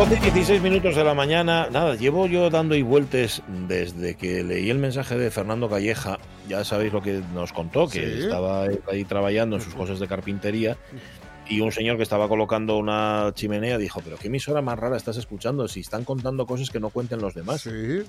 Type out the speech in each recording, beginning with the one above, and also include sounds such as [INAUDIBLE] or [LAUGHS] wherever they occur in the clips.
12 y 16 minutos de la mañana, nada, llevo yo dando y vueltas desde que leí el mensaje de Fernando Calleja, ya sabéis lo que nos contó, que Sí. estaba ahí trabajando en sus cosas de carpintería y un señor que estaba colocando una chimenea dijo, pero qué emisora más rara estás escuchando si están contando cosas que no cuenten los demás. Sí. Eh,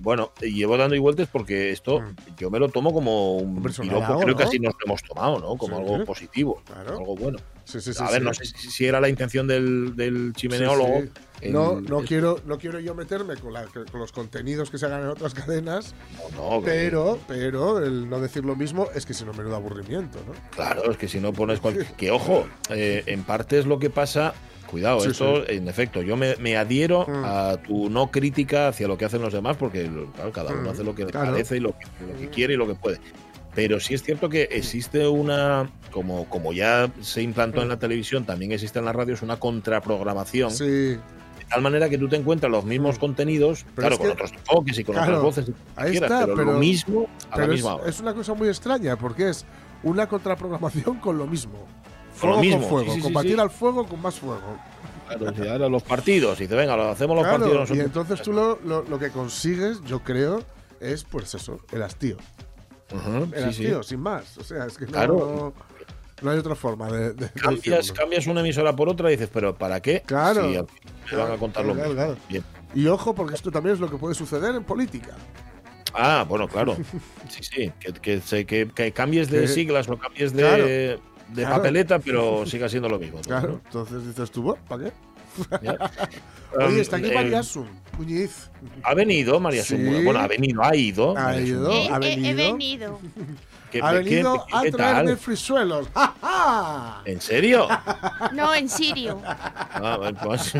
bueno, llevo dando y vueltas porque esto Mm. yo me lo tomo como un piropo, creo que así nos lo hemos tomado, ¿no? Como Sí. algo positivo, Claro. algo bueno. Sí, sí, sí, A ver, sí. no sé si, si era la intención del, del chimeneólogo. sí. en- No, no quiero, no quiero yo meterme con, la- con los contenidos que se hagan en otras cadenas, No, no, que- pero, pero el no decir lo mismo es que si no menudo aburrimiento, ¿no? Claro, es que si no pones cual- Que ojo, eh, en parte es lo que pasa. Cuidado, Sí, esto, en efecto, yo me, me adhiero Mm. a tu no crítica hacia lo que hacen los demás, porque claro, cada uno Mm, hace lo que le claro. parece y lo, que- lo que quiere y lo que puede. Pero sí es cierto que existe una, como, como ya se implantó en la televisión, también existe en las radios una contraprogramación. Sí, de tal manera que tú te encuentras los mismos Mm. contenidos, Pero claro, con que- otros enfoques y con claro, otras voces, y ahí quieras, está, pero, pero- lo mismo a la pero es, misma hora. es una cosa muy extraña porque es una contraprogramación con lo mismo. Con lo Fuego mismo, con fuego, sí, sí, sí, combatir sí. al fuego con más fuego. Claro, si ahora los partidos, y dice, venga, lo hacemos los Claro, partidos y nosotros. entonces tú lo, lo- lo que consigues, yo creo, es pues eso, el hastío. El sí, sí. sin más. O sea, es que no, Claro. no, no hay otra forma de, de Cambias, cambias una emisora por otra y dices, pero ¿para qué? Claro. Si te van a contar lo Claro. Bien. Y ojo, porque esto también es lo que puede suceder en política. Ah, bueno, claro. [LAUGHS] Sí, sí. Que, que, que- que cambies de siglas o cambies de, de papeleta, pero [LAUGHS] siga siendo lo mismo. Claro. Entonces dices tú, "Bueno, ¿para qué? [LAUGHS] Oye, Um, está aquí eh, María Sun, Muñiz. Ha venido María Sí. Bueno, ha venido, ha ido. Ha ido. Sumura. He, ¿Ha he- he venido? venido. ¿Qué- Ha venido qué- a qué traerme tal? frisuelos. [LAUGHS] ¡Ja, ja! ¿En serio? No, en serio. Ah, pues,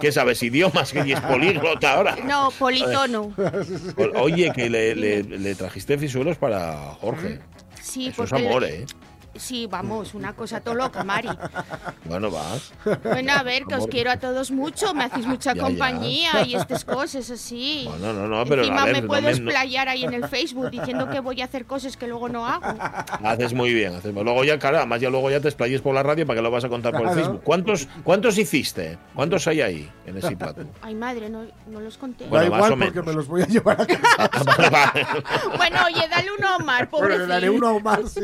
¿Qué sabes? ¿Idiomas? Que es políglota ahora. No, politono. [LAUGHS] Oye, que le, le- le trajiste fisuelos para Jorge. Sí, Eso es porque. amor, ¿eh? Sí, vamos, una cosa todo loca, Mari. Bueno, va. Bueno, a ver, que os quiero a todos mucho, me hacéis mucha Ya, ya. compañía y estas cosas así. Bueno, no, no, pero Encima a ver, me no puedo me- no- explayar ahí en el Facebook diciendo que voy a hacer cosas que luego no hago. Haces muy bien. Haces... Luego ya, claro, además ya luego ya te explayes por la radio para que lo vas a contar por el. Facebook. ¿Cuántos, ¿Cuántos hiciste? ¿Cuántos hay ahí en ese plato? Ay, madre, no, no los conté. Da Bueno, más igual o porque menos. me los voy a llevar a casa. [LAUGHS] Vale. Bueno, oye, dale uno a Omar, Bueno, le daré pobrecito. uno más. sí.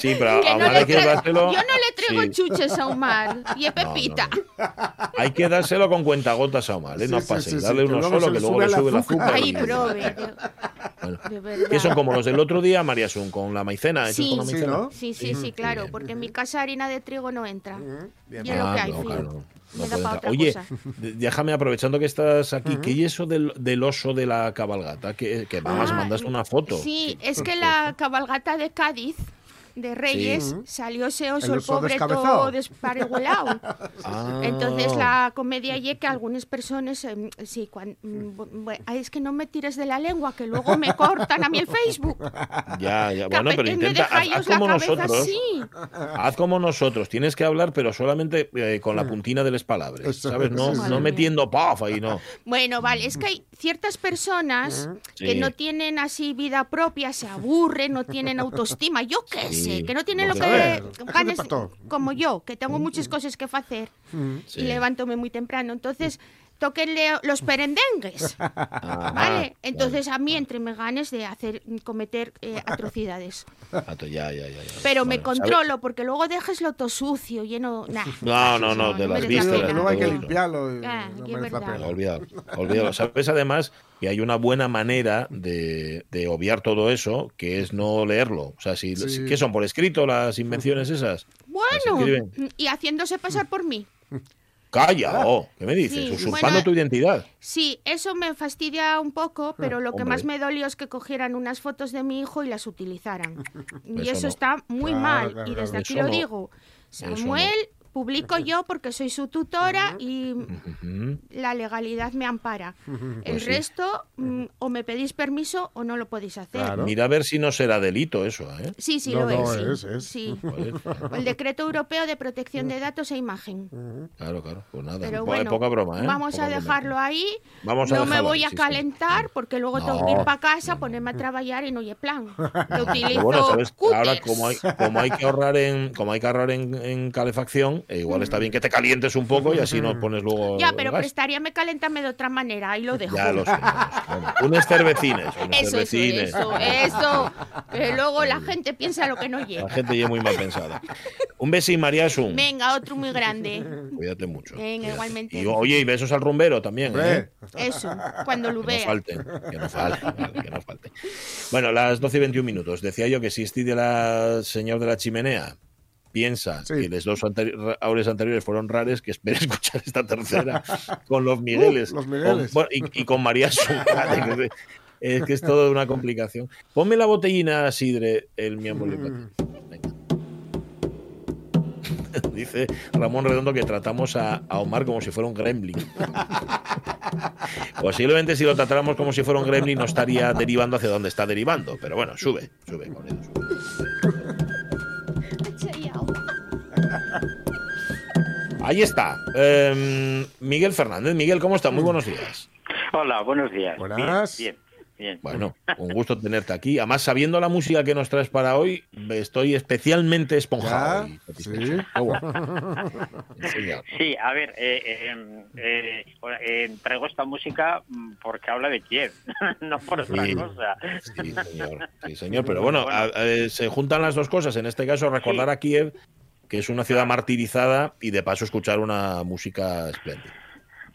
Sí, pero Que no hay que dárselo. Yo no le traigo Sí. chuches a Omar y a [LAUGHS] No, no, Pepita. Hay que dárselo con cuentagotas a Omar, ¿eh? No sí, pase. sí, sí, Dale que uno solo que luego le sube el azúcar. Ay, prove, Bueno. Que son como los del otro día, María Sun, con la maicena. hechos Sí, con la sí. Sí, sí, sí, claro, porque en mi casa harina de trigo no entra. Bien, Y es lo Ah, que hay, no, fin. claro, no Me puede da para entrar. otra Oye, cosa. déjame aprovechando que estás aquí, ¿qué es eso del, del oso de la cabalgata? Que, que además Ah, mandas una foto. Sí, es que la cabalgata de Cádiz de Reyes salió ese oso, El el, oso pobre descabezado. todo despareguelado. [LAUGHS] Ah. Entonces la comedia y que algunas personas, em, sí, cuan- mm, bu- bu- ay, es que no me tires de la lengua, que luego me cortan a mí el Facebook. [LAUGHS] Ya, ya, bueno, pero intenta, haz, haz como cabeza nosotros. así. Haz como nosotros, tienes que hablar, pero solamente eh, con la puntina de las palabras, ¿sabes? No, sí, sí. no metiendo paf ahí, no. Bueno, vale, es que hay ciertas personas que Sí. no tienen así vida propia, se aburren, no tienen autoestima, yo qué Sí, que no tienen lo que ganes, como yo, que tengo muchas cosas que hacer Sí. y levántome muy temprano. Entonces, tóquenle los perendengues. [LAUGHS] Ajá, ¿Vale? Entonces vale, a mí entre me ganes de hacer cometer eh, [LAUGHS] atrocidades. Ah, to- ya, ya, ya, ya. Pero me Vale, ¿sabe? controlo porque luego dejes lo todo sucio, lleno. Nah, [LAUGHS] No, no, no, eso de las merece la vistas, luego hay que limpiarlo Ah, no. Olvídalo, olvídalo. Sabes además que hay una buena manera de, de obviar todo eso, que es no leerlo. O sea, si, Sí. ¿qué son? ¿Por escrito las invenciones esas? Bueno, y haciéndose pasar por mí. ¡Calla! oh, ¿Qué me dices? Sí, Usurpando bueno, tu identidad. Sí, eso me fastidia un poco, pero lo que hombre. más me dolió es que cogieran unas fotos de mi hijo y las utilizaran. Y Eso eso no. está muy Claro, mal. claro, y desde claro. aquí lo no. digo. Eso no. Samuel, publico yo porque soy su tutora y Ujú. la legalidad me ampara. El Pues sí. resto, mm, o me pedís permiso o no lo podéis hacer. Claro. Mira a ver si no será delito eso, ¿eh? Sí, sí, No, lo no, es. es, sí. es. Sí. Joder, El decreto europeo de protección de datos e imagen. claro, claro. Pues nada, Pero po- bueno, poca broma, ¿eh? vamos Poca a broma. dejarlo ahí. Vamos a no me dejarlo voy ahí, a sí, sí. calentar porque luego tengo que ir No. para casa, ponerme a trabajar y no hay plan. [LAUGHS] Yo Pero utilizo bueno, ¿sabes? Ahora, cúters. como hay, como hay que ahorrar en, como hay que ahorrar en, en calefacción, eh, igual está bien que te calientes un poco y así no pones luego. Ya, pero gas. prestaríame calentarme de otra manera, ahí lo dejo. Ya lo sé. Bueno, unes cervecines. unes Eso, eso, cervecines. eso, eso. Que luego la gente piensa lo que no La llega. gente ya es muy mal pensada. Un besín, María Sun. Venga, otro muy grande. Cuídate mucho. Venga, cuídate. igualmente. Y oye, y besos al rumbero también. ¿eh? Eso, cuando lo Que no vea. falten, que no falten, vale, que no falten. Bueno, las 12 y 21 minutos. Decía yo que si de la señor de la chimenea piensa Sí. que los dos anteri- aules anteriores fueron rares, que espere [LAUGHS] escuchar esta tercera con los Migueles. [LAUGHS] Uh, los Migueles. Con- y, y con María que [LAUGHS] es- que es todo una complicación. Ponme la botellina sidre, el miembro Mm. Dice Ramón Redondo que tratamos a, a Omar como si fuera un gremlin. Posiblemente si lo tratáramos como si fuera un gremlin no estaría derivando hacia donde está derivando. Pero bueno, sube, sube, con él, sube. Ahí está. Em, Miguel Fernández. Miguel, ¿cómo está? Muy buenos días. Hola, buenos días. Buenas. Bien, bien. bien. Bueno, un gusto tenerte aquí. Además, sabiendo la música que nos traes para hoy, estoy especialmente esponjado. Sí. Guapo. Enseña. Sí, a ver, eh, eh, eh, eh, traigo esta música mm, porque habla de Kiev, [LAUGHS] no por otra Sí. cosa. Sí, señor. Sí, señor. Pero bueno, a- se juntan las dos cosas. En este caso, recordar a Kiev, que es una ciudad martirizada, y de paso escuchar una música espléndida.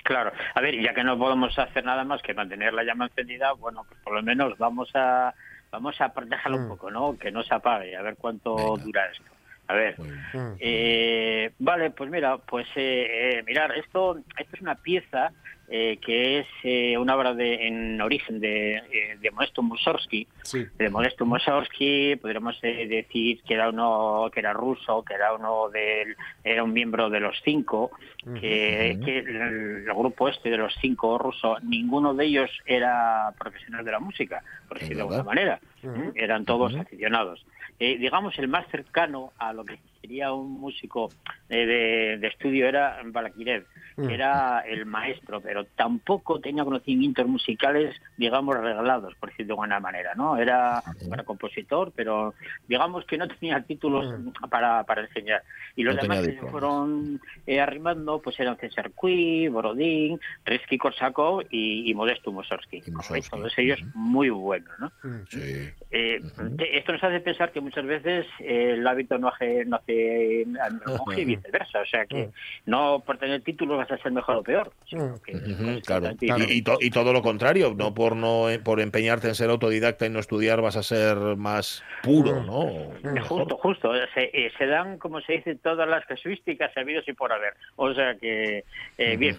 Claro, a ver, ya que no podemos hacer nada más que mantener la llama encendida, bueno, pues por lo menos vamos a vamos a dejarla un Mm. poco, ¿no? Que no se apague, a ver cuánto Venga. dura esto. A ver. Mm. Eh, vale, pues mira, pues eh, eh, mirar, esto, esto es una pieza eh, que es eh, una obra de, en origen de, eh, de Modesto Mussorgsky. Sí. De Modesto Mussorgsky, podríamos eh, decir que era uno que era ruso, que era uno del, era un miembro de los cinco, que, el, el grupo este de los cinco rusos, ninguno de ellos era profesional de la música, por decirlo de alguna manera. Eran todos Ujú. aficionados. Eh, digamos, el más cercano a lo que sería un músico eh, de, de estudio era Balakirev, Mm. que era el maestro, pero tampoco tenía conocimientos musicales, digamos, reglados, por decirlo de alguna manera, ¿no? Era, era compositor, pero digamos que no tenía títulos Mm. para, para enseñar. Y los No demás que se fueron eh, arrimando, pues eran César Cui, Borodín, Rizky Korsakov y, y Modesto Mussorgsky. Todos ellos Ujú. muy buenos, ¿no? Mm. Sí. Eh, Ujú. te- Esto nos hace pensar que muchas veces eh, el hábito no hace, no hace y viceversa. O sea que no por tener títulos vas a ser mejor o peor. sino que claro. Y, y to- y todo lo contrario, no por no eh, por empeñarte en ser autodidacta y no estudiar vas a ser más puro. ¿no? Eh. Justo, justo. Se, eh, se dan, como se dice, todas las casuísticas habidos y por haber. O sea que, eh, bien.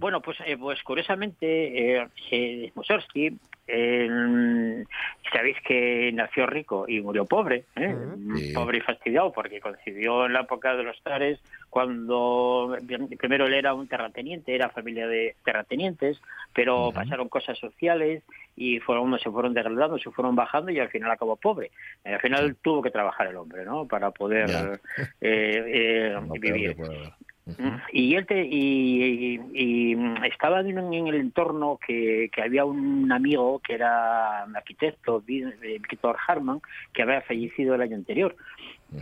Bueno, pues, eh, pues curiosamente, eh, eh, Mussorgsky, eh, sabéis que nació rico y murió pobre, ¿eh? Sí. pobre y fastidiado, porque coincidió en la época de los zares cuando primero él era un terrateniente, era familia de terratenientes, pero pasaron cosas sociales y fueron, se fueron degradando, se fueron bajando y al final acabó pobre. Al final tuvo que trabajar el hombre, ¿no? Para poder eh, eh, [LAUGHS] vivir. Y él te, y, y- y, mm, estaba en, el entorno que, que había un amigo que era arquitecto, eh, Víctor Harman, que había fallecido el año anterior.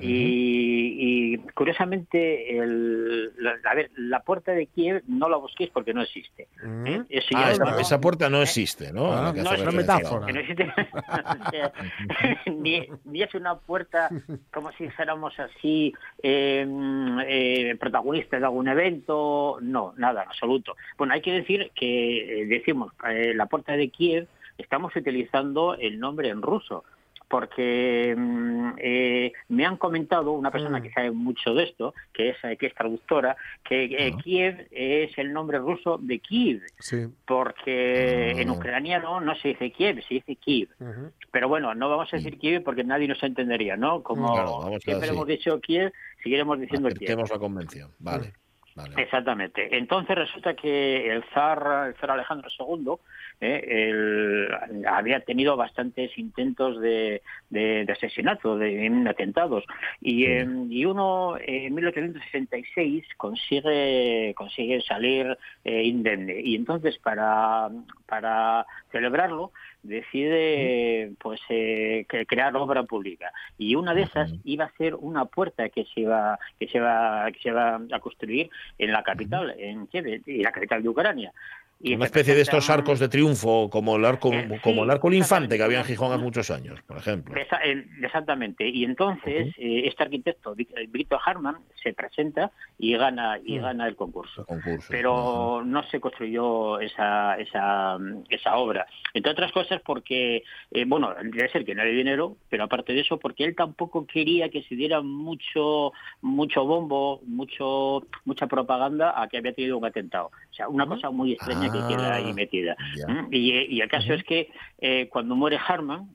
Y, y curiosamente, el, la, a ver, la puerta de Kiev no la busquéis porque no existe. Mm. ¿eh? Eso Ah, ya esa, puerta no existe, ¿no? Ah, no es una metáfora. no existe. O [LAUGHS] sea, ni, ni es una puerta como si fuéramos así eh, eh, protagonistas de algún evento, no, nada, en absoluto. Bueno, hay que decir que eh, decimos eh, la puerta de Kiev, estamos utilizando el nombre en ruso. Porque mm, eh, me han comentado una persona Mm. que sabe mucho de esto, que es, eh, que es traductora, que eh. Kiev es el nombre ruso de Kiev Sí. porque Ah. en ucraniano no se dice Kiev, se dice Kiev. Pero bueno, no vamos a decir Kiev porque nadie nos entendería, ¿no? Como Claro, siempre hemos dicho Kiev, seguiremos diciendo Kiev. Acerquemos la convención. Vale. vale. Exactamente. Entonces resulta que el zar, el zar Alejandro II eh, el- había tenido bastantes intentos de, de- de asesinato, de, atentados, y, eh, y uno en 1866 consigue consigue salir eh, indemne. Y entonces para para celebrarlo decide pues eh, crear obra pública. Y una de esas iba a ser una puerta que se iba que se va que se va a construir en la capital en Kiev y la capital de Ucrania y Una especie de estos arcos de triunfo, como el arco, Eh, sí, como el arco del infante que había en Gijón hace muchos años, por ejemplo. Esa- el- Exactamente. Y entonces eh, este arquitecto, eh, Víctor Harman, se presenta y gana y Mm. gana el concurso. El concurso. Pero no se construyó esa, esa, esa obra. Entre otras cosas porque, eh, bueno, debe ser que no hay dinero, pero aparte de eso, porque él tampoco quería que se diera mucho mucho bombo, mucho mucha propaganda a que había tenido un atentado. O sea, una cosa muy extraña que queda ahí Ah, metida. ¿Mm? Y, y el caso es que eh, cuando muere Harman,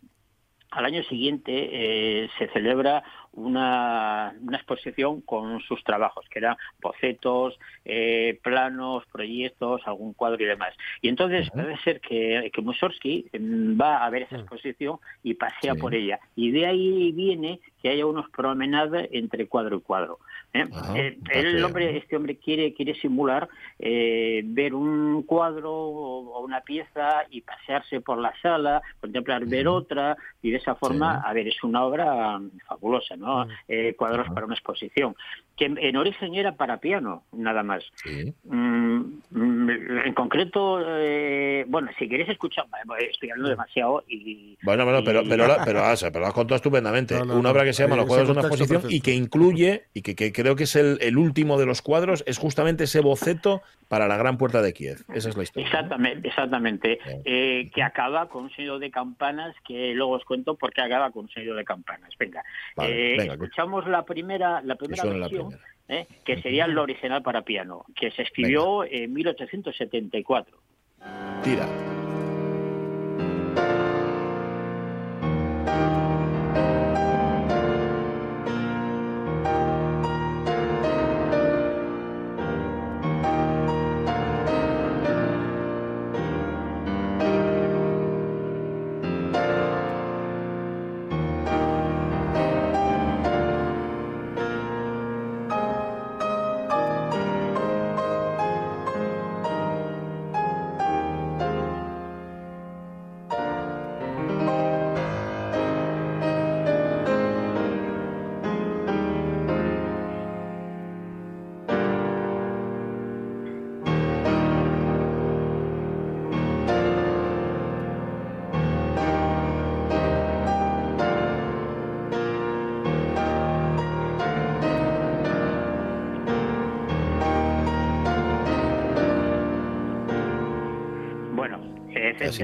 al año siguiente eh, se celebra una, una exposición con sus trabajos, que eran bocetos, eh, planos, proyectos, algún cuadro y demás. Y entonces puede ser que, que Mussorgsky mm, va a ver esa exposición y pasea Sí. por ella. Y de ahí viene que haya unos promenades entre cuadro y cuadro. ¿Eh? Ajá, Eh, el hombre, este hombre quiere, quiere simular eh, ver un cuadro o, o una pieza y pasearse por la sala, contemplar, ver otra, y de esa forma, Sí. a ver, es una obra mm, fabulosa, ¿no? Eh, cuadros para una exposición, que en, en origen era para piano, nada más. Sí. Mm, mm, en concreto, eh, bueno, si queréis escuchar, eh, estoy hablando demasiado y... Bueno, bueno, pero, y- pero, la- pero, ah, pero lo has contado estupendamente. No, no, una obra que se llama Los cuadros de una exposición y que incluye, y que, que creo que es el, el último de los cuadros, es justamente ese boceto para la gran puerta de Kiev. Esa es la historia. ¿no? Exactamente, exactamente. Eh, que acaba con un sonido de campanas que luego os cuento por qué acaba con un sonido de campanas. Venga, Vale, Eh, venga, que- escuchamos la primera, la que primera la versión, primera. eh, que sería la original para piano, que se escribió en 1874. Tira.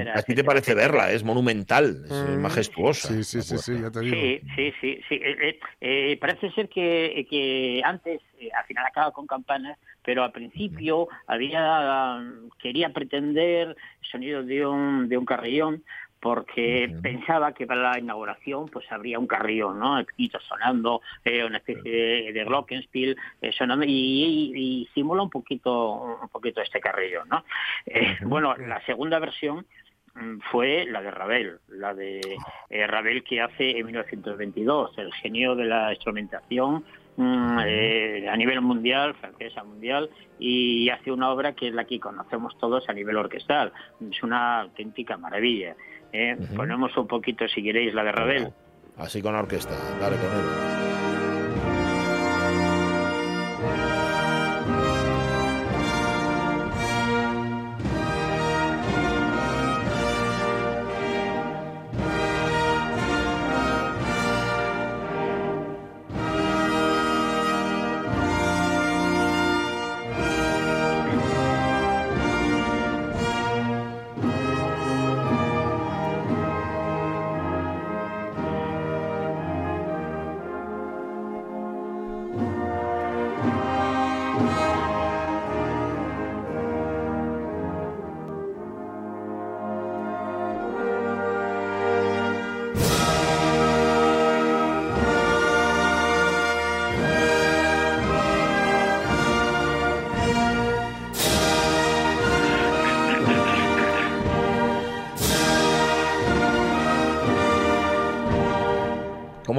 Así, etcétera, así te etcétera, parece etcétera. verla, es monumental, es Mm. majestuosa. Sí, sí, sí, sí, ya te digo. Sí, sí, sí, sí. Eh, eh, eh, parece ser que, que antes, eh, al final acaba con campanas, pero al principio había quería pretender el sonido de un, de un carrillón porque pensaba que para la inauguración pues habría un carrillón, ¿no? Pito sonando, eh, una especie de, de glockenspiel eh, sonando y, y- y simula un poquito un poquito este carrillón, ¿no? Eh, Bueno, la segunda versión fue la de Ravel, la de eh, Ravel que hace en 1922, el genio de la instrumentación mm, eh, a nivel mundial, francesa mundial, y hace una obra que es la que conocemos todos a nivel orquestal. Es una auténtica maravilla. ¿eh? Ponemos un poquito, si queréis, la de Ravel. Así con la orquesta, dale con él.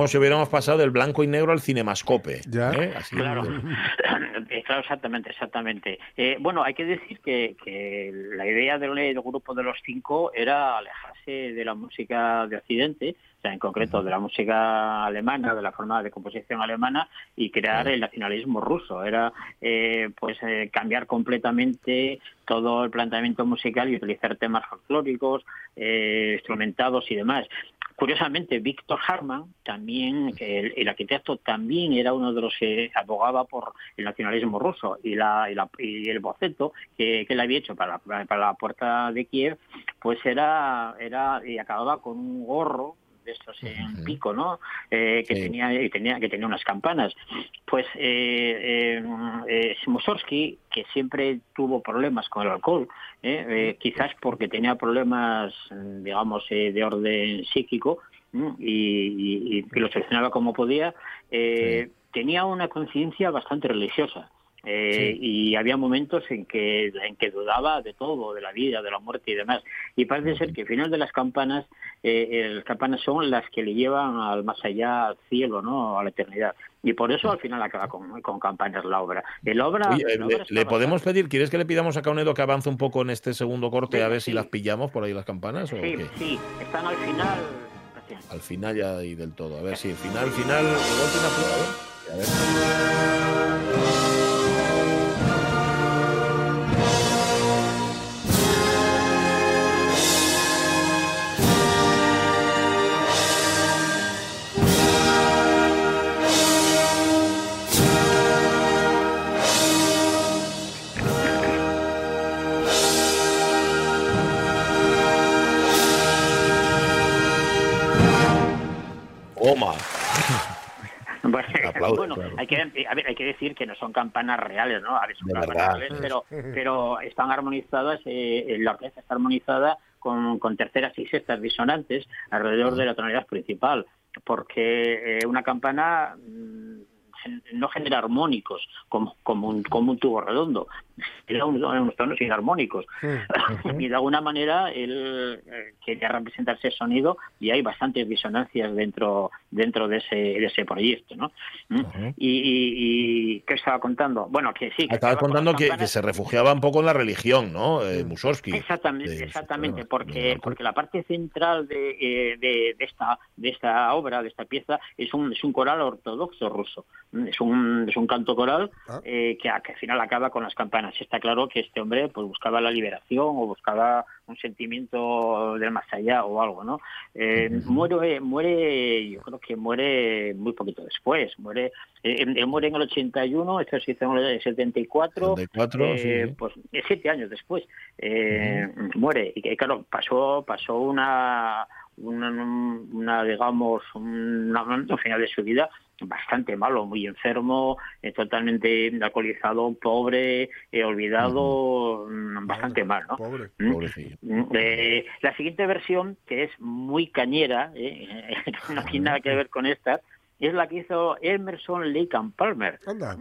Como si hubiéramos pasado del blanco y negro al cinemascope. Ya. ¿eh? Así Claro, de- [LAUGHS] Eh, claro, exactamente, exactamente. Eh, bueno, hay que decir que, que la idea del, del grupo de los cinco era alejarse de la música de Occidente, o sea, en concreto de la música alemana, de la forma de composición alemana, y crear el nacionalismo ruso. Era, eh, pues, eh, cambiar completamente todo el planteamiento musical y utilizar temas folclóricos, eh, instrumentados y demás. Curiosamente, Víctor Harman, también, el, el arquitecto, también era uno de los que abogaba por el nacionalismo ruso y, la, y, la- y el boceto que, que él había hecho para, la- para la puerta de Kiev, pues era, era y acababa con un gorro de estos en Ujú. pico, ¿no? Eh, que Sí. tenía y tenía que tenía unas campanas. Pues eh, eh, eh, Mussorgsky, que siempre tuvo problemas con el alcohol, ¿eh? Eh, quizás porque tenía problemas, digamos, eh, de orden psíquico y, y- y lo solucionaba como podía, eh, tenía una conciencia bastante religiosa. Eh, Y había momentos en que, en que dudaba de todo, de la vida, de la muerte y demás. Y parece ser que al final de las campanas, eh, las campanas son las que le llevan al más allá, al cielo, ¿no? a la eternidad. Y por eso al final acaba con, con campanas la obra. El obra, Oye, la obra le, podemos pedir, ¿quieres que le pidamos a Caunedo que avance un poco en este segundo corte a ver si sí. las pillamos por ahí las campanas? ¿o Sí, qué? sí, están al final. Gracias. Al final ya y del todo. A ver si el final, final. igual tiene una- a ver. A ver. Bueno, [LAUGHS] Aplaude, bueno, claro. hay que a ver, hay que decir que no son campanas reales, ¿no? A ver, son De campanas verdad. reales, pero pero están armonizadas, eh, la orquesta está armonizada con, con terceras y sextas disonantes alrededor de la tonalidad principal, porque eh, una campana mm, no genera armónicos como, como, un, como un tubo redondo, genera un- unos tonos inarmónicos. [LAUGHS] y de alguna manera él eh, quería representar ese sonido y hay bastantes disonancias dentro dentro de ese de ese proyecto ¿no? ¿Mm? Y, y, y qué estaba contando bueno que sí que estaba con contando que, se refugiaba un poco en la religión, ¿no? Eh, Mussorgsky. Exactamente, exactamente, porque porque la parte central de, eh, de, de esta de esta obra, de esta pieza, es un es un coral ortodoxo ruso, es un es un canto coral Ah. eh, que, al final acaba con las campanas. Y Está claro que este hombre pues buscaba la liberación o buscaba un sentimiento del más allá o algo, ¿no? Eh, muere muere yo creo que muere muy poquito después, muere eh, muere en el 81, esto se hizo en el 74. 74, Eh, sí, pues eh, siete años después eh, muere y claro pasó pasó una una, una, digamos una- un final de su vida bastante malo muy enfermo eh, totalmente alcoholizado pobre eh, olvidado mm, bastante mal no Pobre. Mm. Mm, eh, la siguiente versión, que es muy cañera, eh, [LAUGHS] no tiene nada que ver con esta, es la que hizo Emerson Lake and Palmer Anda.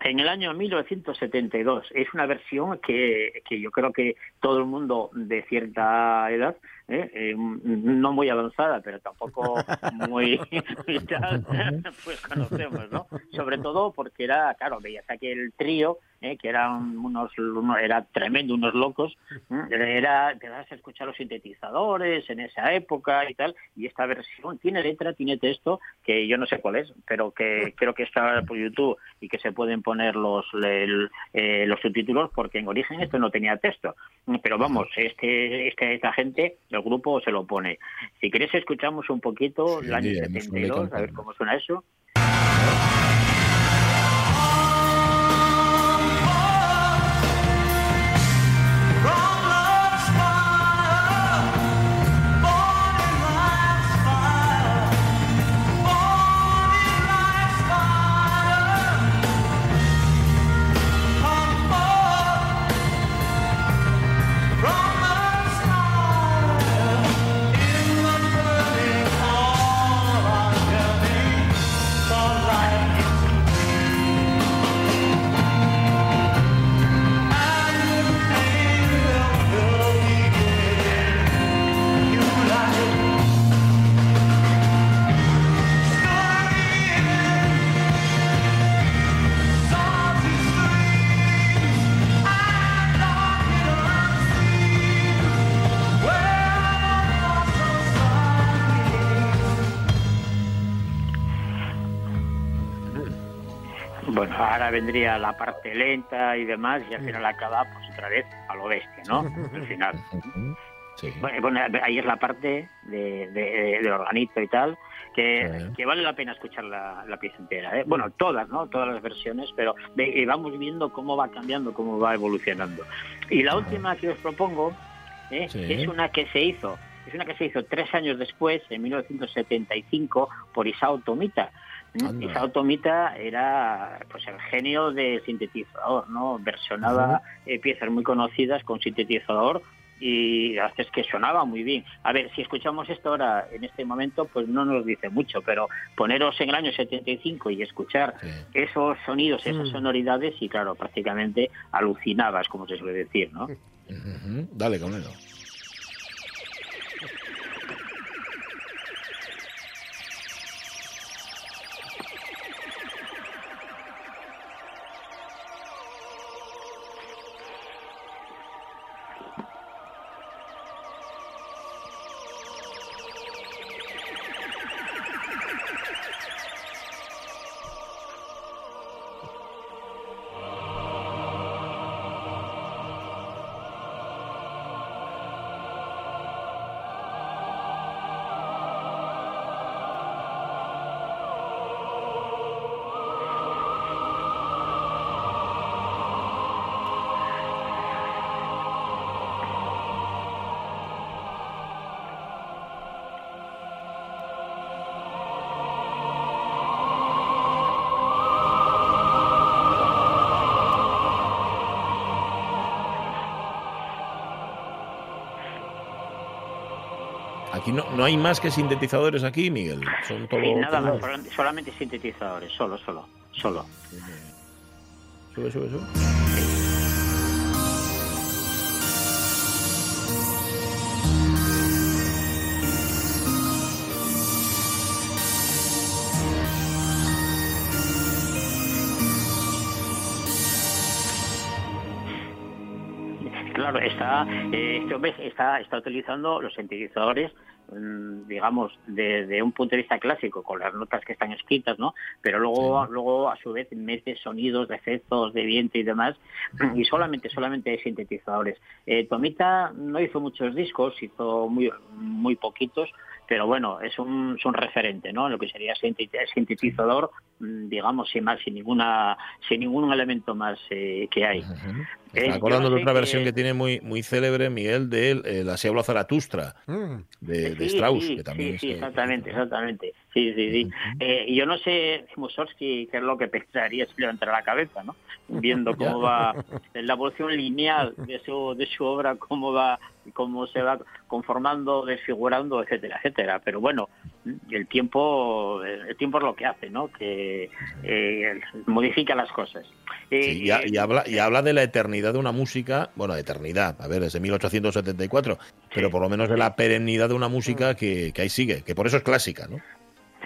en el año 1972. Es una versión que, que yo creo que todo el mundo de cierta edad, ¿eh? Eh, no muy avanzada, pero tampoco [LAUGHS] muy, pues conocemos, ¿no? Sobre todo porque era, claro, veías aquel trío, ¿eh? que eran unos, uno- era tremendo, unos locos, ¿eh? era, te vas a escuchar los sintetizadores en esa época y tal, y esta versión tiene letra, tiene texto, que yo no sé cuál es, pero que creo que está por YouTube y que se pueden poner los el- eh, los subtítulos porque en origen esto no tenía texto. Pero vamos, este, este esta gente, el grupo se lo pone. Si queréis escuchamos un poquito Sí, el año Emerson, Lake 72, and a ver cómo suena eso. Ahora vendría la parte lenta y demás, y al final acaba pues otra vez a lo bestia, ¿no? Al final. [LAUGHS] Sí. Bueno, bueno, ahí es la parte de, de- del organito y tal, que, Sí. que vale la pena escuchar la, la pieza entera. ¿eh? Bueno, todas, ¿no? Todas las versiones, pero vamos viendo cómo va cambiando, cómo va evolucionando. Y la última que os propongo ¿eh? Sí. es una que se hizo, es una que se hizo tres años después, en 1975, por Isao Tomita. Anda. Isao Tomita era pues el genio del sintetizador, ¿no? Versionaba eh, piezas muy conocidas con sintetizador y la verdad es que sonaba muy bien. A ver, si escuchamos esto ahora, en este momento, pues no nos dice mucho, pero poneros en el año 75 y escuchar Sí. esos sonidos, esas Mm. sonoridades, y claro, prácticamente alucinabas, como se suele decir, ¿no? Ujú. Dale, Caunelo. No, no hay más que sintetizadores aquí, Miguel. Son todo. Sí, nada más, solam- solamente sintetizadores, solo, solo, solo. Sube, sube, sube. Claro, está, eh, este hombre está, está utilizando los sintetizadores, and digamos, desde un punto de vista clásico, con las notas que están escritas, ¿no? Pero luego, Sí. luego a su vez mete sonidos de efectos de viento y demás, y solamente, solamente hay sintetizadores. Eh, Tomita no hizo muchos discos, hizo muy, muy poquitos, pero bueno, es un, es un referente, ¿no? En lo que sería sintet- sintetizador, mm, digamos, sin más, sin ninguna, sin ningún elemento más eh, que hay. Eh, acordando de otra versión que tiene muy, muy célebre, Miguel, de el, la Seabla Zaratustra, Mm. de, Strauss, sí, sí, sí, exactamente, exactamente. Sí, sí, sí. Eh, yo no sé, Mussorgsky, qué es lo que pensaría si levantara la cabeza, ¿no? Viendo [LAUGHS] cómo va la evolución lineal de su, de su obra, cómo va, cómo se va conformando, desfigurando, etcétera, etcétera. Pero bueno, el tiempo, el tiempo es lo que hace, ¿no? Que eh, modifica las cosas. Eh, Sí, y, y habla, y habla de la eternidad de una música, bueno, eternidad, a ver, desde 1874, pero por lo menos de la perennidad de una música que, que ahí sigue, que por eso es clásica, ¿no?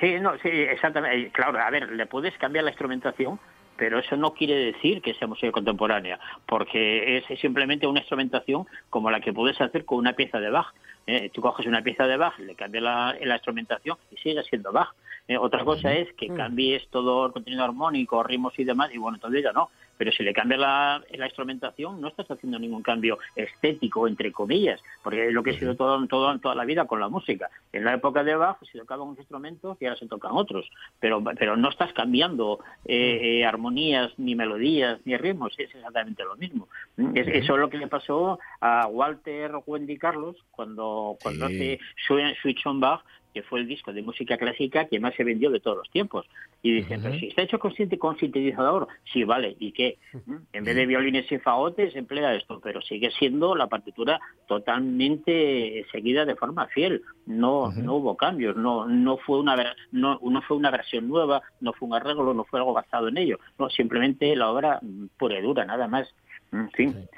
Sí, no, sí, exactamente. Eh, Claro, a ver, le puedes cambiar la instrumentación, pero eso no quiere decir que sea música contemporánea, porque es simplemente una instrumentación como la que puedes hacer con una pieza de Bach. ¿eh? Tú coges una pieza de Bach, le cambias la, la instrumentación y sigue siendo Bach. ¿eh? Otra cosa es que cambies todo el contenido armónico, ritmos y demás, y bueno, entonces ya no. Pero si le cambias la, la instrumentación, no estás haciendo ningún cambio estético, entre comillas, porque es lo que ha sido todo, todo, toda la vida con la música. En la época de Bach se tocaban unos instrumentos y ahora se tocan otros, pero, pero no estás cambiando eh, eh, armonías, ni melodías, ni ritmos, es exactamente lo mismo. Es- eso es lo que le pasó a Walter Wendy Carlos cuando, cuando Sí. hace Switch on Bach, que fue el disco de música clásica que más se vendió de todos los tiempos. Y dicen, pero si está hecho con, con sintetizador, sí, vale, ¿y qué? ¿Mm? En vez de violines y fagotes emplea esto, pero sigue siendo la partitura totalmente seguida de forma fiel. No, no hubo cambios, no, no fue una no, no fue una versión nueva, no fue un arreglo, no fue algo basado en ello. No, simplemente la obra mm, pura y dura, nada más. En fin.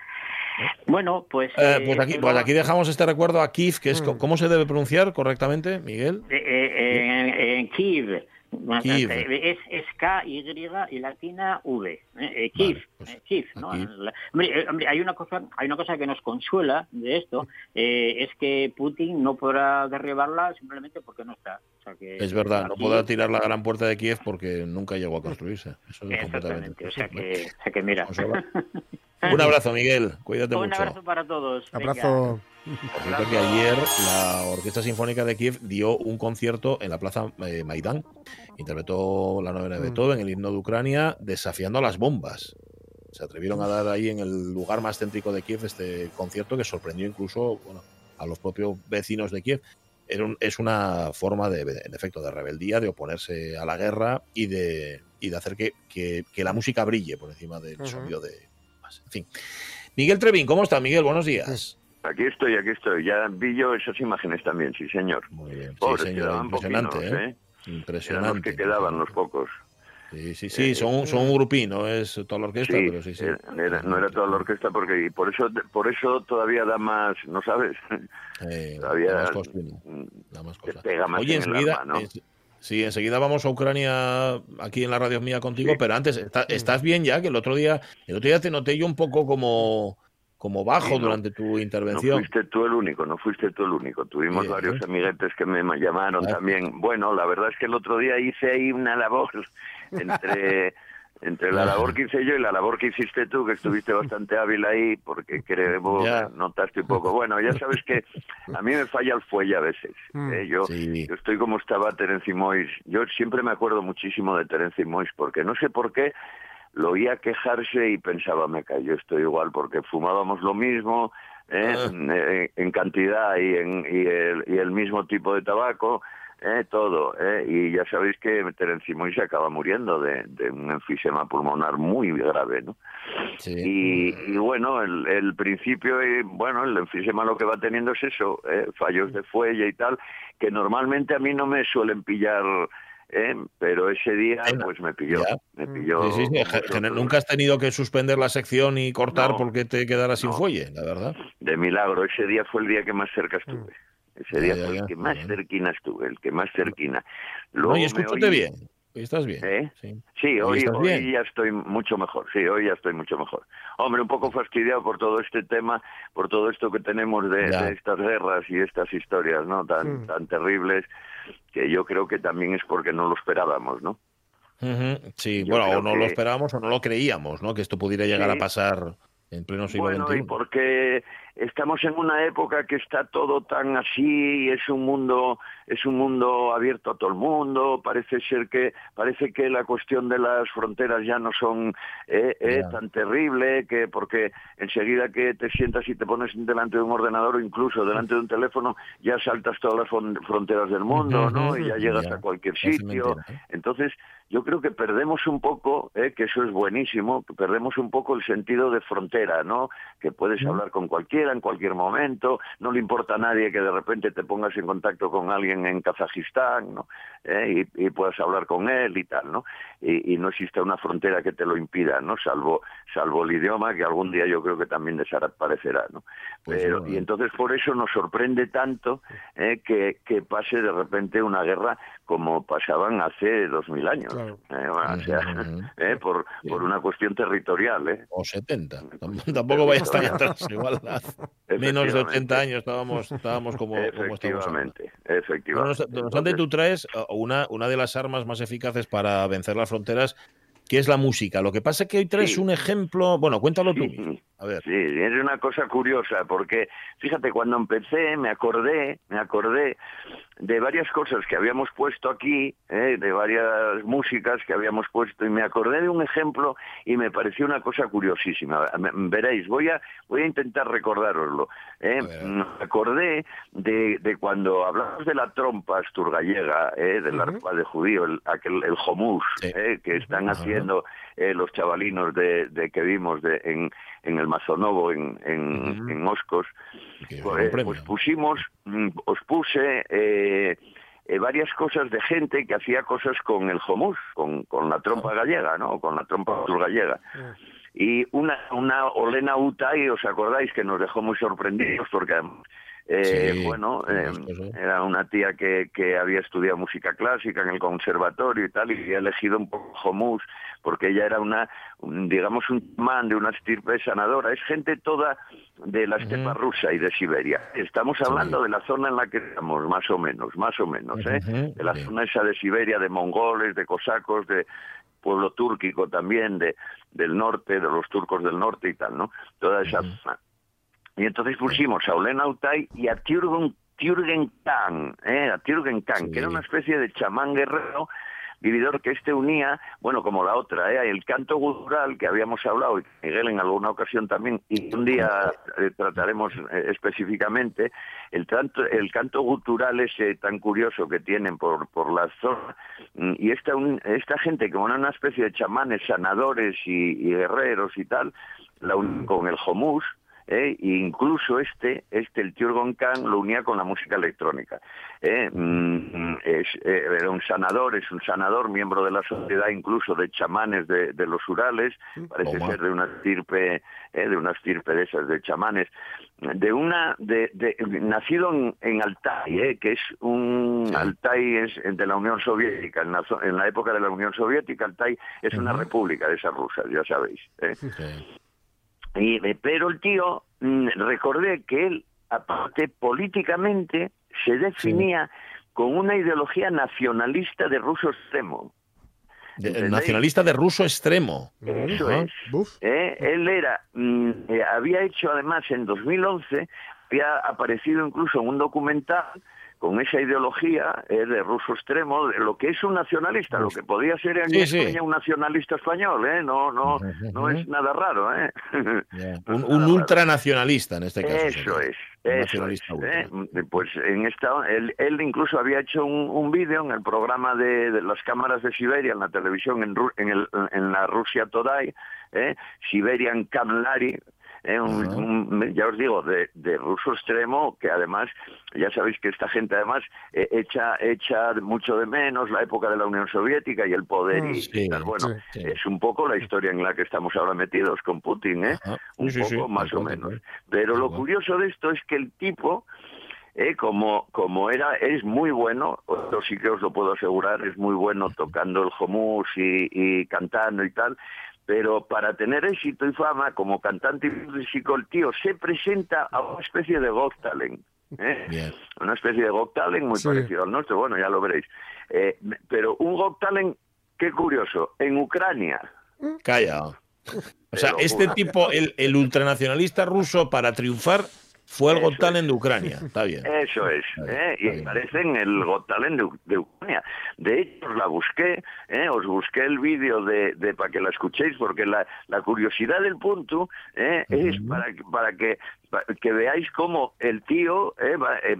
Bueno, pues... Eh, eh, pues, aquí, pero- pues aquí dejamos este recuerdo a Kiev, que es, co- ¿cómo se debe pronunciar correctamente, Miguel? Eh, eh, en, Kiev, Kiev. Es, es K, Y y latina V. ¿eh? Eh, Kiev, Vale, pues, eh, Kiev, ¿no? hombre, eh, hombre, hay una cosa, hay una cosa que nos consuela de esto, eh, es que Putin no podrá derribarla simplemente porque no está. O sea que Es verdad, no podrá tirar la gran puerta de Kiev porque nunca llegó a construirse. Eso es Exactamente, completamente. o sea que, o sea que mira. [LAUGHS] Un abrazo, Miguel. Cuídate Un mucho. abrazo para todos. Abrazo. Por cierto que ayer la Orquesta Sinfónica de Kiev dio un concierto en la Plaza eh, Maidán. Interpretó la novena de Mm. Beethoven, el himno de Ucrania, desafiando a las bombas. Se atrevieron a dar ahí en el lugar más céntrico de Kiev este concierto que sorprendió incluso bueno, a los propios vecinos de Kiev. Era un- es una forma, de, en efecto, de rebeldía, de oponerse a la guerra y de, y de hacer que, que- que la música brille por encima del Ujú. sonido de... En fin. Miguel Trevín, ¿cómo está, Miguel? Buenos días. Aquí estoy, aquí estoy. Ya vi yo esas imágenes también, sí, señor. Muy bien. Sí, señor, quedaban impresionante, poquinos, ¿eh? ¿eh? Eran Impresionante. los que quedaban, los pocos. Sí, sí, sí, son, son un grupín, no es toda la orquesta, Sí, pero sí, sí. era- no era toda la orquesta porque y por eso por eso todavía da más, ¿no sabes? Eh, todavía da más cosa, da más te cosa. pega más Oye, en enseguida, alma, ¿no? Sí, enseguida vamos a Ucrania aquí en la radio mía contigo, Sí. pero antes, ¿está- ¿estás bien ya? Que el otro día, el otro día te noté yo un poco como, como bajo Sí, no- durante tu No intervención. fuiste tú el único, no fuiste tú el único. Tuvimos varios amiguetes que me llamaron también. Bueno, la verdad es que el otro día hice ahí una labor [LAUGHS] entre entre la labor que hice yo y la labor que hiciste tú, que estuviste [LAUGHS] bastante hábil ahí, porque creo Ya. notaste un poco. Bueno, ya sabes que a mí me falla el fuelle a veces. [LAUGHS] Mm. ¿eh? Yo, Sí. yo estoy como estaba Terence Mois. Yo siempre me acuerdo muchísimo de Terence Mois, porque no sé por qué lo oía quejarse y pensaba, me cae, yo estoy igual, porque fumábamos lo mismo, ¿eh? Ah. Eh, en cantidad y, en, y, el, y el mismo tipo de tabaco, ¿eh? todo. ¿eh? Y ya sabéis que Terence Mois se acaba muriendo de, de un enfisema pulmonar muy grave, ¿no? Sí. Y, y bueno, el, el principio, eh, bueno, el enfisema lo que va teniendo es eso, eh, fallos de fuelle y tal, que normalmente a mí no me suelen pillar, eh, pero ese día pues me pilló, ya. me pilló. Sí, sí, sí. Nunca has tenido que suspender la sección y cortar No, porque te quedaras sin no. fuelle, la verdad. De milagro, ese día fue el día que más cerca estuve. Ese Ya, día ya, fue ya. el que más cerquina estuve, el que más cerquina. No, Luego y me escúchate oí- bien. Hoy estás bien. ¿Eh? Sí. Sí, Hoy hoy, estás hoy bien. ya estoy mucho mejor, sí, hoy ya estoy mucho mejor. Hombre, un poco fastidiado por todo este tema, por todo esto que tenemos de, estas guerras y estas historias, ¿no? Tan, Mm. tan terribles, que yo creo que también es porque no lo esperábamos, ¿no? Sí, Yo bueno, o no que- lo esperábamos o no lo creíamos, ¿no? Que esto pudiera llegar Sí. a pasar en pleno siglo Bueno, y XXI. porque estamos en una época que está todo tan así, y es un mundo, es un mundo abierto a todo el mundo, parece ser que, parece que la cuestión de las fronteras ya no son eh, eh, tan terrible, que porque enseguida que te sientas y te pones delante de un ordenador o incluso delante de un teléfono, ya saltas todas las fron- fronteras del mundo, ¿no? Y ya llegas Ya, a cualquier sitio. ¿eh? Entonces, yo creo que perdemos un poco, eh, que eso es buenísimo, que perdemos un poco el sentido de frontera, ¿no? Que puedes hablar con cualquiera en cualquier momento, no le importa a nadie que de repente te pongas en contacto con alguien en Kazajistán, ¿no? Eh, y, y puedas hablar con él y tal, ¿no? Y, y no existe una frontera que te lo impida, ¿no? Salvo, salvo el idioma, que algún día yo creo que también desaparecerá, ¿no? Pues Pero, sí, y entonces por eso nos sorprende tanto eh, que, que pase de repente una guerra como pasaban hace dos mil años. Claro. Eh, bueno, o sea, Ujú. [LAUGHS] eh, por, por una cuestión territorial. ¿eh? O 70. Tam- [LAUGHS] Tampoco vayas tan atrás. Igual menos de 80 años estábamos, estábamos como, como. Efectivamente, no efectivamente. no obstante, tú traes uh, una, una de las armas más eficaces para vencer las fronteras, que es la música. Lo que pasa es que hoy traes Sí. un ejemplo. Bueno, cuéntalo tú Sí. mismo. A ver. Sí, es una cosa curiosa porque, fíjate, cuando empecé me acordé, me acordé de varias cosas que habíamos puesto aquí, ¿eh? de varias músicas que habíamos puesto y me acordé de un ejemplo y me pareció una cosa curiosísima. Veréis, voy a voy a intentar recordároslo. ¿eh? Me acordé de, de cuando hablamos de la trompa asturgallega, ¿eh? del Ujú. arpa de judío, el, aquel, el homús, Sí. ¿eh? que están Ajá. haciendo eh, los chavalinos de, de que vimos de, en, en el Mazonovo, en, en, Ujú. en Oscos, pues, pues pusimos, mm, os puse eh, eh, varias cosas de gente que hacía cosas con el homús, con, con la trompa gallega, ¿no? Con la trompa gallega. Y una, una Olena Utay, ¿os acordáis? Que nos dejó muy sorprendidos porque Eh, Sí, bueno, eh, cosas. era una tía que, que había estudiado música clásica en el conservatorio y tal, y había elegido un poco Homus, porque ella era una, un- digamos, un man de una estirpe sanadora. Es gente toda de la estepa rusa y de Siberia. Estamos hablando de la zona en la que estamos, más o menos, más o menos, ¿eh? De la zona esa de Siberia, de mongoles, de cosacos, de pueblo túrquico también, de, del norte, de los turcos del norte y tal, ¿no? Toda esa zona. Y entonces pusimos a Olena Altay y a Tjürgen, Tjürgen Khan, ¿eh? a Tjürgen Khan, Sí. que era una especie de chamán guerrero, vividor que este unía, bueno, como la otra, ¿eh? el canto gutural que habíamos hablado, y Miguel en alguna ocasión también, y un día eh, trataremos eh, específicamente, el, canto, el canto gutural ese tan curioso que tienen por, por la zona, mm, y esta, un- esta gente, como era una especie de chamanes, sanadores y, y guerreros y tal, la unen con el homús. E incluso este, este el Tjürgen Khan lo unía con la música electrónica. ¿eh? Mm, es, eh, era un sanador, es un sanador, miembro de la sociedad incluso de chamanes de, de los Urales, parece ser de una estirpe, ¿eh? de una estirpe de esas de chamanes, de una, de, de- nacido en, en Altai, ¿eh? que es un Altai es de la Unión Soviética, en la, en la época de la Unión Soviética Altai es una república de esas rusas, ya sabéis. ¿eh? Sí. Y, eh, pero el tío, mm, recordé que él, aparte políticamente, se definía con una ideología nacionalista de ruso extremo. De- el ¿Entendéis? nacionalista de ruso extremo. Eso es. ¿eh? Él era, mm, eh, había hecho además en 2011, había aparecido incluso en un documental con esa ideología eh, de ruso extremo, de lo que es un nacionalista, lo que podía ser en Sí, sí. España un nacionalista español, ¿eh? No, no, [LAUGHS] no es nada raro, ¿eh? [LAUGHS] No Un, ultranacionalista en este caso. Eso sería. es, eso es. ¿eh? ultra. Pues en esta, él, él incluso había hecho un, un vídeo en el programa de, de las cámaras de Siberia, en la televisión, en, en, el, en la Rusia Today, ¿eh? Siberian Kamlari, ¿eh? Un- un- ya os digo, de, de ruso extremo, que además, ya sabéis que esta gente además eh, echa, echa mucho de menos la época de la Unión Soviética y el poder y, Sí, y tal. Bueno, sí. es un poco la historia en la que estamos ahora metidos con Putin, ¿eh? Un poco sí, más o menos. Pero lo curioso de esto es que el tipo, eh, como, como era, es muy bueno, esto sí que os lo puedo asegurar, es muy bueno tocando el homus y, y cantando y tal, pero para tener éxito y fama como cantante y músico, el tío se presenta a una especie de Got Talent. ¿eh? Una especie de Got Talent muy Sí. parecido al nuestro, bueno, ya lo veréis. Eh, pero un Got Talent, qué curioso, en Ucrania. Calla. O sea, este tipo, el, el ultranacionalista ruso, para triunfar, fue el Got Talent de Ucrania. Está bien. Eso es, ¿eh? y bien. aparece en el Got Talent de, de Ucrania. De hecho, os la busqué, ¿eh? os busqué el vídeo de, de para que la escuchéis, porque la, la curiosidad del punto ¿eh? es para, que- para para que veáis cómo el tío, ¿eh? va- eh,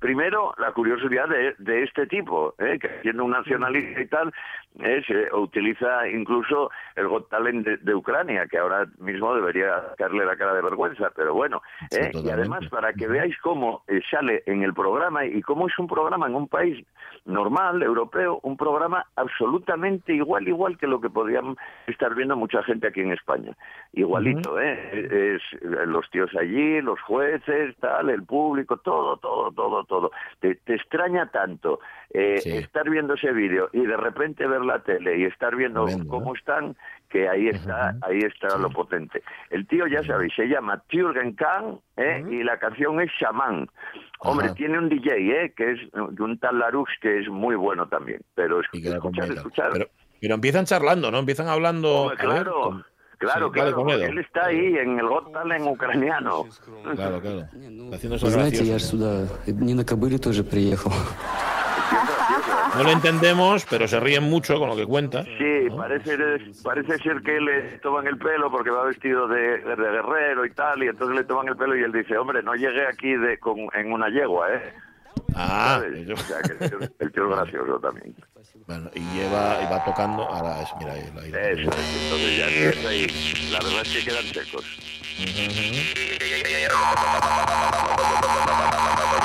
primero la curiosidad de, de este tipo, ¿eh? que siendo un nacionalista y tal, ¿eh? se utiliza incluso el Got Talent de, de Ucrania, que ahora mismo debería sacarle la cara de vergüenza, pero bueno, Sí, ¿eh? y además para que veáis cómo eh, sale en el programa y cómo es un programa en un país normal, europeo, un programa absolutamente igual, igual que lo que podrían estar viendo mucha gente aquí en España. Igualito, ¿eh? Es, los tíos allí, los jueces, tal, el público, todo, todo, todo, todo. Te, te extraña tanto eh, Sí. estar viendo ese vídeo y de repente ver la tele y estar viendo cómo están, que ahí está, ahí está lo potente. El tío, ya sabéis, se llama Tjürgen Khan ¿eh? y la canción es Shaman. Hombre, Ajá. tiene un DJ, ¿eh? que es un tal Larux que es muy bueno también. Pero escuchad, acompaña. escuchad. Pero, pero empiezan charlando, ¿no? Empiezan hablando. Hombre, ver, claro, con- claro, Sí, dale, claro. con Edo. Él está ahí en el Got Talent ucraniano. Claro, claro. Haciendo Вы знаете, я же gracioso. сюда не на кобыле тоже приехал. No lo entendemos, pero se ríen mucho con lo que cuenta. Sí, parece, parece ser que le toman el pelo porque va vestido de, de guerrero y tal, y entonces le toman el pelo y él dice, hombre, no llegué aquí de, con, en una yegua, ¿eh? Ah, O sea, que el tío, el tío es gracioso también. bueno, y lleva y va tocando. Ahora es, mira, ahí, ahí- ahí. Eso es, entonces ya empieza y la verdad es que quedan secos. Thank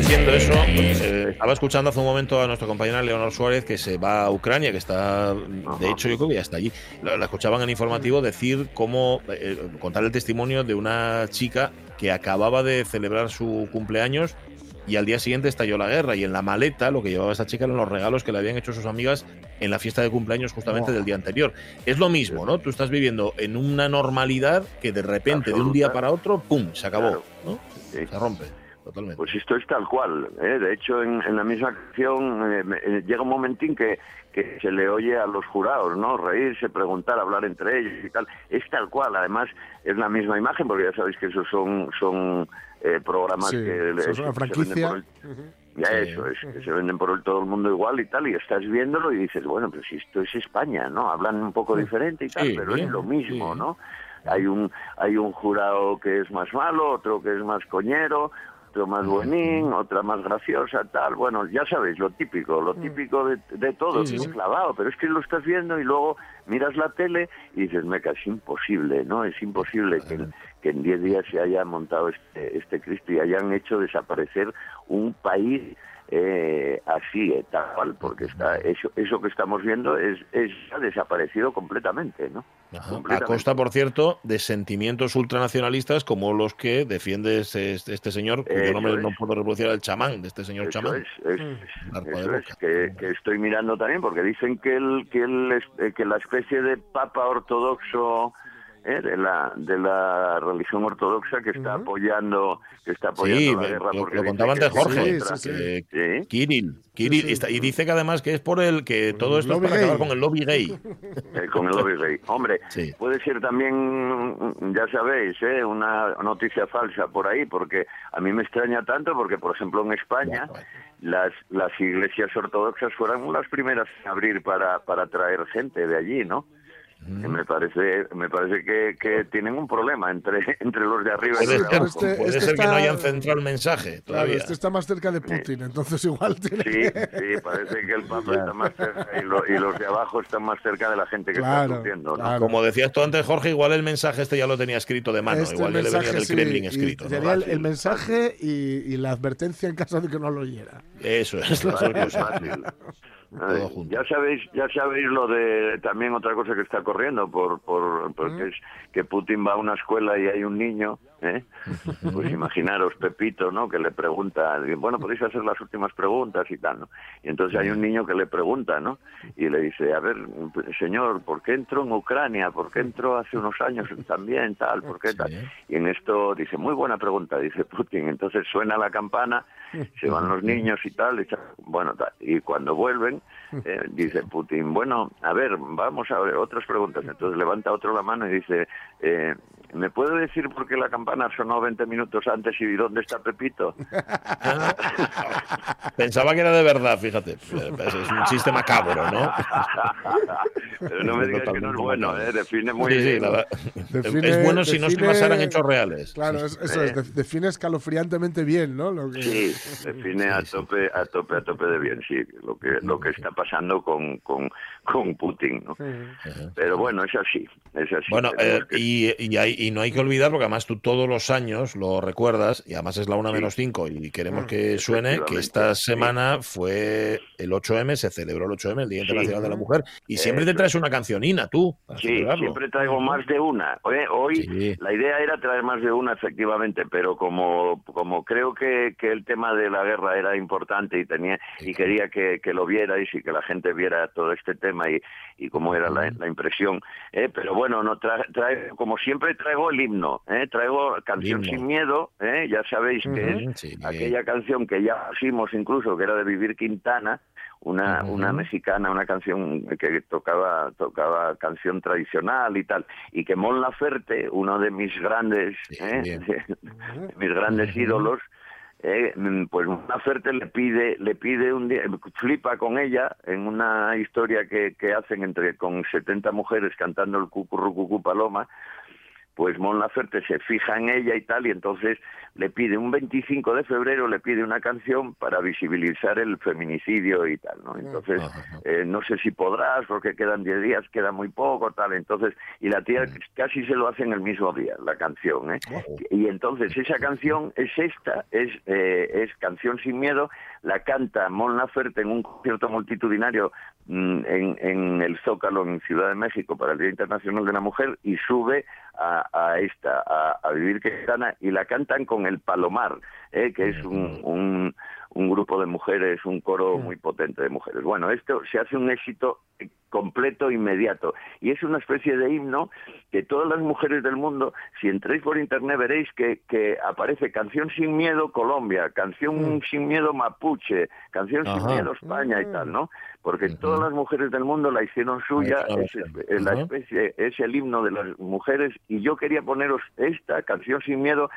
diciendo eso, eh, estaba escuchando hace un momento a nuestra compañera Leonor Suárez que se va a Ucrania, que está, de hecho yo creo que ya está allí. La, la escuchaban en el informativo decir cómo, eh, contar el testimonio de una chica que acababa de celebrar su cumpleaños y al día siguiente estalló la guerra y en la maleta lo que llevaba esa chica eran los regalos que le habían hecho sus amigas en la fiesta de cumpleaños justamente del día anterior. Es lo mismo, ¿no? Tú estás viviendo en una normalidad que de repente, de un día para otro, ¡pum!, se acabó, ¿no? Se rompe, totalmente. Pues esto es tal cual. ¿eh? De hecho, en, en la misma canción eh, me- eh, llega un momentín que, que se le oye a los jurados, ¿no? Reírse, preguntar, hablar entre ellos y tal. Es tal cual. Además, es la misma imagen, porque ya sabéis que esos son, son eh, programas Sí, que, es una se venden franquicia. por el- ya Sí. eso es, que se venden por el todo el mundo igual y tal, y estás viéndolo y dices, bueno, pues si esto es España, ¿no? Hablan un poco diferente y tal, Sí, pero bien, es lo mismo. ¿no? Hay un, hay un jurado que es más malo, otro que es más coñero, más buenín, otra más graciosa, tal. Bueno, ya sabéis, lo típico, lo típico de, de todo, Sí, sí, clavado, pero es que lo estás viendo y luego miras la tele y dices, meca, es imposible, ¿no? Es imposible que, en- que en 10 días se haya montado este, este Cristo y hayan hecho desaparecer un país eh, así, eh, tal cual, porque está eso, eso que estamos viendo es, es ha desaparecido completamente, ¿no? Ajá. A costa, por cierto, de sentimientos ultranacionalistas como los que defiende este, este señor, cuyo Eso nombre es. no puedo reproducir, el chamán, de este señor Eso chamán. es, es- Mm. Eso es, que, que estoy mirando también, porque dicen que el, que el, que la especie de papa ortodoxo eh, de la de la religión ortodoxa que está apoyando que está apoyando Sí, la me- guerra lo, porque lo contaba antes es Jorge. sí, Sí. Kirill, y está- y dice que además que es por el que todo esto es para gay. acabar con el lobby gay. [LAUGHS] Eh, con el lobby gay. Hombre, Sí. puede ser también, ya sabéis, ¿eh? una noticia falsa por ahí, porque a mí me extraña tanto, porque por ejemplo en España Bueno, las, las iglesias ortodoxas fueron las primeras en abrir para, para traer gente de allí, ¿no? Mm. Y Me parece, me parece que, que tienen un problema entre, [LAUGHS] entre los de arriba y Puede los de ser, abajo. Este- puede este ser que está- no hayan centrado el mensaje Claro, todavía. este está más cerca de Putin, entonces igual tiene Sí, que- sí, parece que el Papa [LAUGHS] está más cerca y, lo- y los de abajo están más cerca de la gente que Claro, está sufriendo, ¿no? claro. Como decías tú antes, Jorge, igual el mensaje este ya lo tenía escrito de mano. Este igual ya le venía del sí, Kremlin y escrito. ¿no? Sería el, el mensaje y, y la advertencia en caso de que no lo oyera. Eso es. [LAUGHS] las dos Fácil, Ay, junto. ya sabéis, ya sabéis lo de también otra cosa que está corriendo por, por porque es que Putin va a una escuela y hay un niño, ¿eh? [LAUGHS] pues imaginaros Pepito, ¿no? Que le pregunta, bueno, podéis hacer las últimas preguntas y tal, ¿no? Y entonces hay un niño que le pregunta, ¿no? Y le dice, a ver, señor, ¿por qué entró en Ucrania? ¿Por qué entró hace unos años también tal? ¿Por qué tal? Y en esto dice, muy buena pregunta, dice Putin. Entonces suena la campana, se van los niños y tal, y bueno, y cuando vuelven, eh, dice Putin, bueno, a ver, vamos a ver otras preguntas. Entonces levanta otro la mano y dice, eh, ¿me puede decir por qué la campana sonó 20 minutos antes y dónde está Pepito? [LAUGHS] Pensaba que era de verdad, fíjate. Es un chiste macabro, ¿no? [LAUGHS] Pero no me digas que no es bueno, ¿eh? define muy Sí, la. Define- es bueno si no se define- basaran hechos reales. Claro, es- eso es, de- define escalofriantemente bien, ¿no? Lo que- Sí, define a tope, a tope, a tope de bien, sí, lo que lo que está pasando con, con, con Putin, ¿no? Pero bueno, es así, es así. Bueno, eh, que- y, y, hay- y no hay que olvidar, porque además tú todos los años lo recuerdas, y además es la una menos cinco, y queremos que suene que esta semana fue el 8M, se celebró el 8M, el Día Internacional de la Mujer, y siempre te traes una cancionina, tú, Sí, celebrarlo. siempre traigo más de una. Oye, Hoy Sí. la idea era traer más de una, efectivamente, pero como, como creo que, que el tema de la guerra era importante y tenía y quería que, que lo vierais y que la gente viera todo este tema y, y cómo era la, la impresión. ¿eh? Pero bueno, no tra- traigo, como siempre traigo el himno, ¿eh? traigo Canción sin miedo, ¿eh? ya sabéis que es Sí, aquella canción que ya pusimos incluso, que era de Vivir Quintana, una, una mexicana, una canción que tocaba, tocaba canción tradicional y tal, y que Mon Laferte, uno de mis grandes, ¿eh? bien. [LAUGHS] de mis grandes ídolos, eh, mm, pues Laferte le pide, le pide un día, flipa con ella en una historia que, que hacen entre con 70 mujeres cantando el cucurrucucú paloma, pues Mon Laferte se fija en ella y tal, y entonces le pide un 25 de febrero, le pide una canción para visibilizar el feminicidio y tal, ¿no? Entonces, eh, no sé si podrás, porque quedan 10 días, queda muy poco, tal, entonces, y la tía casi se lo hace en el mismo día, la canción, ¿eh? Y entonces esa canción es esta, es, eh, es Canción sin Miedo, la canta Mon Laferte en un concierto multitudinario mm, en, en el Zócalo en Ciudad de México para el Día Internacional de la Mujer y sube a, a esta, a, a Vivir Quetana y la cantan con el Palomar, eh, que es un, un, un grupo de mujeres, un coro muy potente de mujeres. Bueno, esto se hace un éxito completo, inmediato. Y es una especie de himno que todas las mujeres del mundo, si entréis por internet veréis que, que aparece Canción sin Miedo Colombia, Canción sin Miedo Mapuche, Canción sin. Miedo España y tal, ¿no? Porque todas las mujeres del mundo la hicieron suya, es, es la especie, es el himno de las mujeres y yo quería poneros esta Canción sin Miedo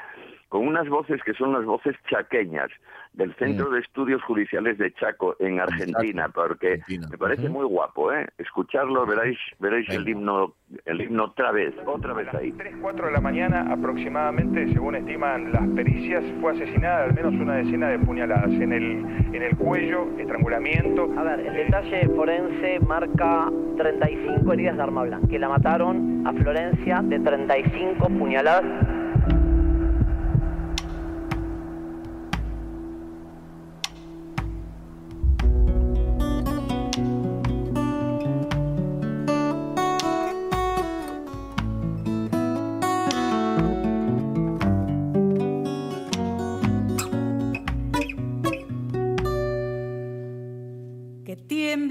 con unas voces que son las voces chaqueñas del Centro de Estudios Judiciales de Chaco en Argentina, porque Argentina. me parece muy guapo, ¿eh? Escucharlo, veréis, veréis el himno, el himno otra vez, otra vez ahí. 3, 4 de la mañana aproximadamente, según estiman las pericias, fue asesinada al menos una decena de puñaladas en el, en el cuello, estrangulamiento. A ver, el detalle forense marca 35 heridas de arma blanca, que la mataron a Florencia de 35 puñaladas.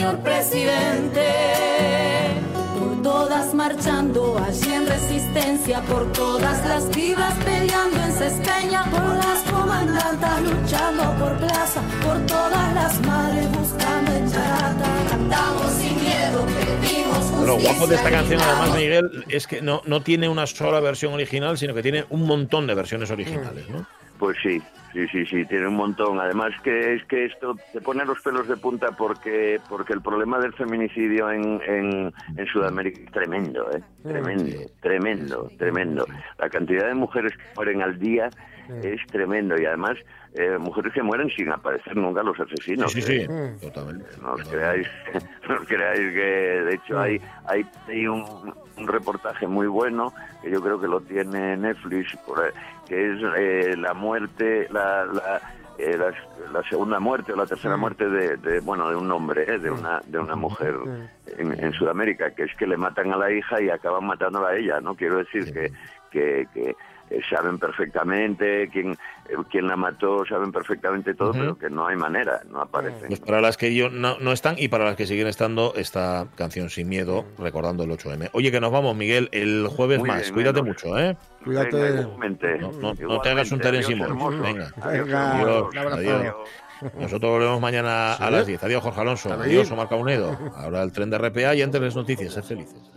señor presidente, por todas marchando allí en resistencia, por todas las vivas peleando en Cespeña, por las comandantas luchando por plaza, por todas las madres buscando en Charata. Cantamos sin miedo, pedimos Lo guapo de esta canción, además. Miguel, es que no, no tiene una sola versión original, sino que tiene un montón de versiones originales, ¿no? Pues sí, sí, sí, sí, tiene un montón. Además que es que esto te pone los pelos de punta porque porque el problema del feminicidio en, en, en Sudamérica es tremendo, ¿eh? Tremendo, tremendo, tremendo. La cantidad de mujeres que mueren al día es tremendo y además eh, mujeres que mueren sin aparecer nunca los asesinos. Sí, sí, sí, ¿eh? totalmente. No os creáis, [LAUGHS] no os creáis que, de hecho, hay, hay, hay un, un reportaje muy bueno, que yo creo que lo tiene Netflix, por ahí, que es eh, la muerte, la, la, eh, la, la segunda muerte o la tercera muerte de, de, bueno, de un hombre, eh, de, una, de una mujer en, en Sudamérica, que es que le matan a la hija y acaban matándola a ella, ¿no? Quiero decir que, que, que eh, saben perfectamente quién, eh, quién la mató, saben perfectamente todo, pero que no hay manera, no aparecen. Pues para las que yo no, no están y para las que siguen estando, esta canción Sin Miedo, recordando el 8M. Oye, que nos vamos, Miguel, el jueves Muy más. bien, Cuídate menos. mucho, ¿eh? Cuídate. Venga, igualmente. No, no- no te hagas un Terence hermoso. Venga. Adiós, adiós. Adiós. Nosotros volvemos mañana Sí. a las 10. Adiós, Jorge Alonso. Adiós, Omar Caunedo. Ahora el tren de RPA y antes las noticias. Sed felices.